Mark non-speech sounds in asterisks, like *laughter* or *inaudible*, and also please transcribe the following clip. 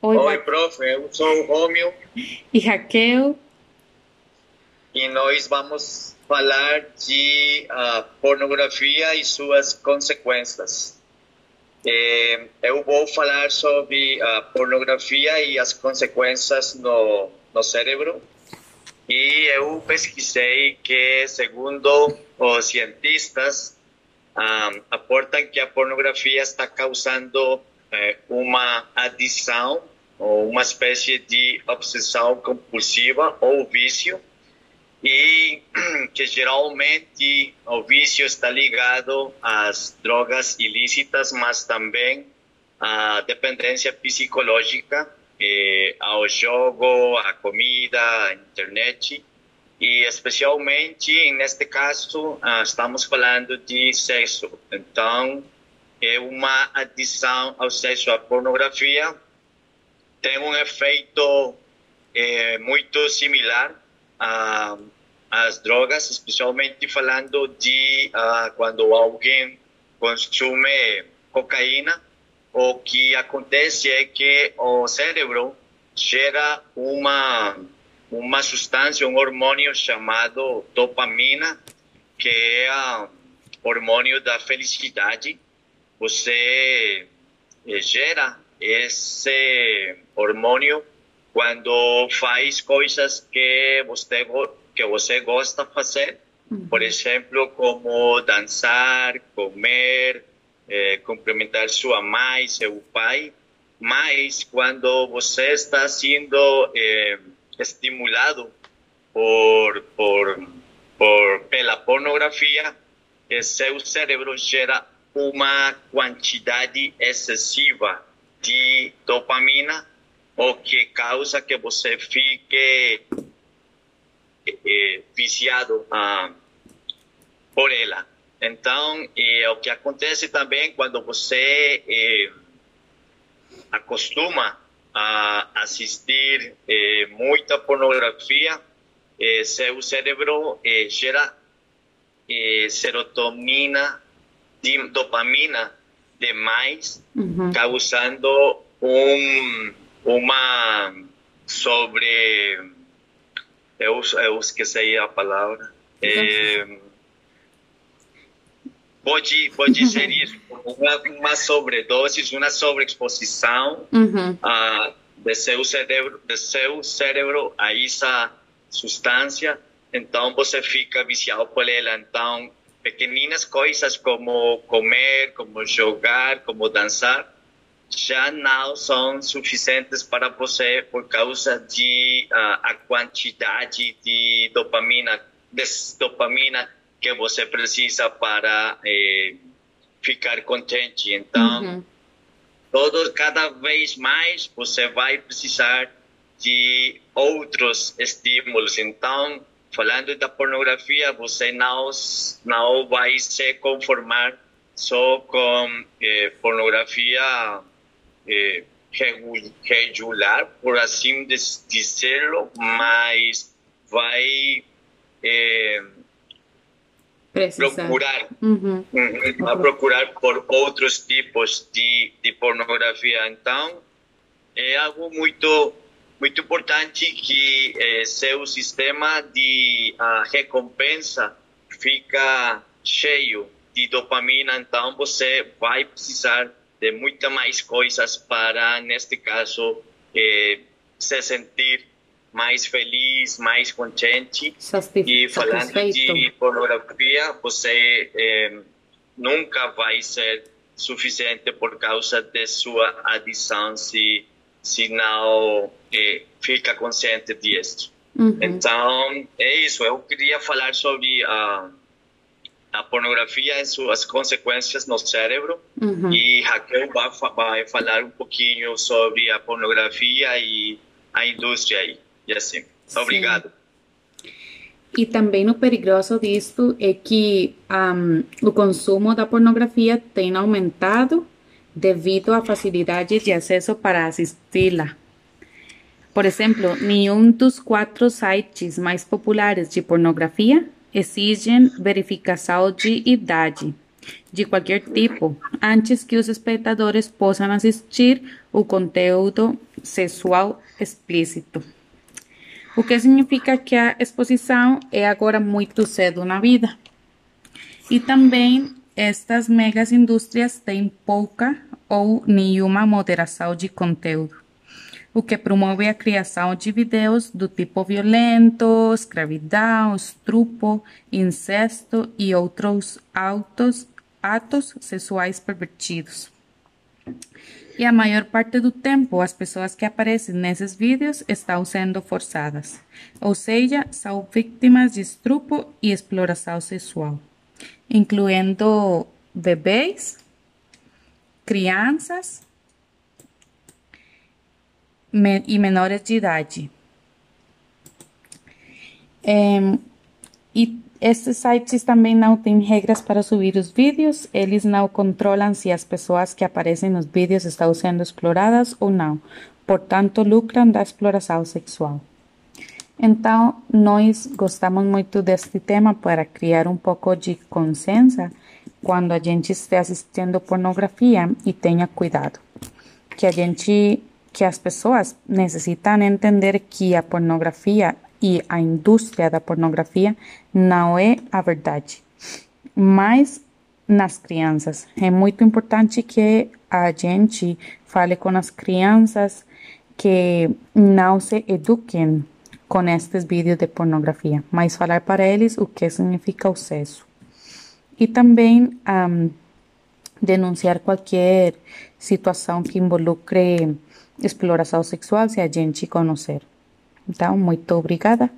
Oi, Oi prof, eu sou o Romeo e Raquel. E nós vamos falar de uh, pornografia e suas consequências. É, eu vou falar sobre a pornografia e as consequências no, no cérebro. E eu pesquisei que, segundo os cientistas, um, aportam que a pornografia está causando é, uma adição ou uma espécie de obsessão compulsiva ou vício e *clears throat* que geralmente o vício está ligado às drogas ilícitas, mas também à dependência psicológica, eh, ao jogo, à comida, à internet e especialmente neste caso ah, estamos falando de sexo. Então é uma adição ao sexo, à pornografia tem um efeito é, muito similar às drogas, especialmente falando de uh, quando alguém consome cocaína, o que acontece é que o cérebro gera uma uma substância, um hormônio chamado dopamina, que é o hormônio da felicidade. Você eh, gera esse hormônio quando faz coisas que você que você gosta de fazer, por exemplo, como dançar, comer, eh, cumprimentar sua mãe, seu pai. Mas quando você está sendo eh, estimulado por, por, por pela pornografia, seu cérebro gera uma quantidade excessiva de dopamina, o que causa que você fique eh, viciado ah, por ela. Então, eh, o que acontece também quando você eh, acostuma a assistir eh, muita pornografia, eh, seu cérebro eh, gera serotonina, dopamina demais, uhum. causando um, uma sobre. Eu, eu esqueci a palavra. É, pode, pode ser isso, uma, uma sobredose, uma sobreexposição uhum. uh, de seu cérebro, de seu cérebro a essa substância, então você fica viciado por ela. Então, pequeninas coisas como comer, como jogar, como dançar, já não são suficientes para você por causa de uh, a quantidade de dopamina, de dopamina que você precisa para eh, ficar contente. Então, uhum. todo, cada vez mais você vai precisar de outros estímulos. Então, falando da pornografia, você não, não vai se conformar só com eh, pornografia eh, regular, por assim dizer, mas vai eh, procurar, uhum. a procurar por outros tipos de, de pornografia. Então, é algo muito muito importante que eh, seu sistema de uh, recompensa fica cheio de dopamina, então você vai precisar de muitas mais coisas para, neste caso, eh, se sentir mais feliz, mais contente. E falando de pornografia, você eh, nunca vai ser suficiente por causa de sua adição se, se não eh, fica consciente disso. Uhum. Então, é isso. Eu queria falar sobre a, a pornografia e suas consequências no cérebro. Uhum. E Raquel vai, vai falar um pouquinho sobre a pornografia e a indústria aí. E assim. Obrigado. E também o perigoso disto é que um, o consumo da pornografia tem aumentado devido à facilidade de acesso para assisti-la. Por exemplo, nenhum dos quatro sites mais populares de pornografia exigem verificação de idade de qualquer tipo antes que os espectadores possam assistir o conteúdo sexual explícito. O que significa que a exposição é agora muito cedo na vida. E também estas megas indústrias têm pouca ou nenhuma moderação de conteúdo, o que promove a criação de vídeos do tipo violento, escravidão, estrupo, incesto e outros autos, atos sexuais pervertidos. E a maior parte do tempo, as pessoas que aparecem nesses vídeos estão sendo forçadas, ou seja, são vítimas de estrupo e exploração sexual incluindo bebês, crianças e menores de idade. É, e esses sites também não têm regras para subir os vídeos, eles não controlam se as pessoas que aparecem nos vídeos estão sendo exploradas ou não, portanto, lucram da exploração sexual. Então, nós gostamos muito deste tema para criar um pouco de consciência quando a gente estiver assistindo pornografia e tenha cuidado. Que a gente, que as pessoas necessitam entender que a pornografia e a indústria da pornografia não é a verdade. Mas nas crianças. É muito importante que a gente fale com as crianças que não se eduquem com estes vídeos de pornografia, mas falar para eles o que significa o sexo. E também um, denunciar qualquer situação que involucre exploração sexual se a gente conhecer. Então, muito obrigada.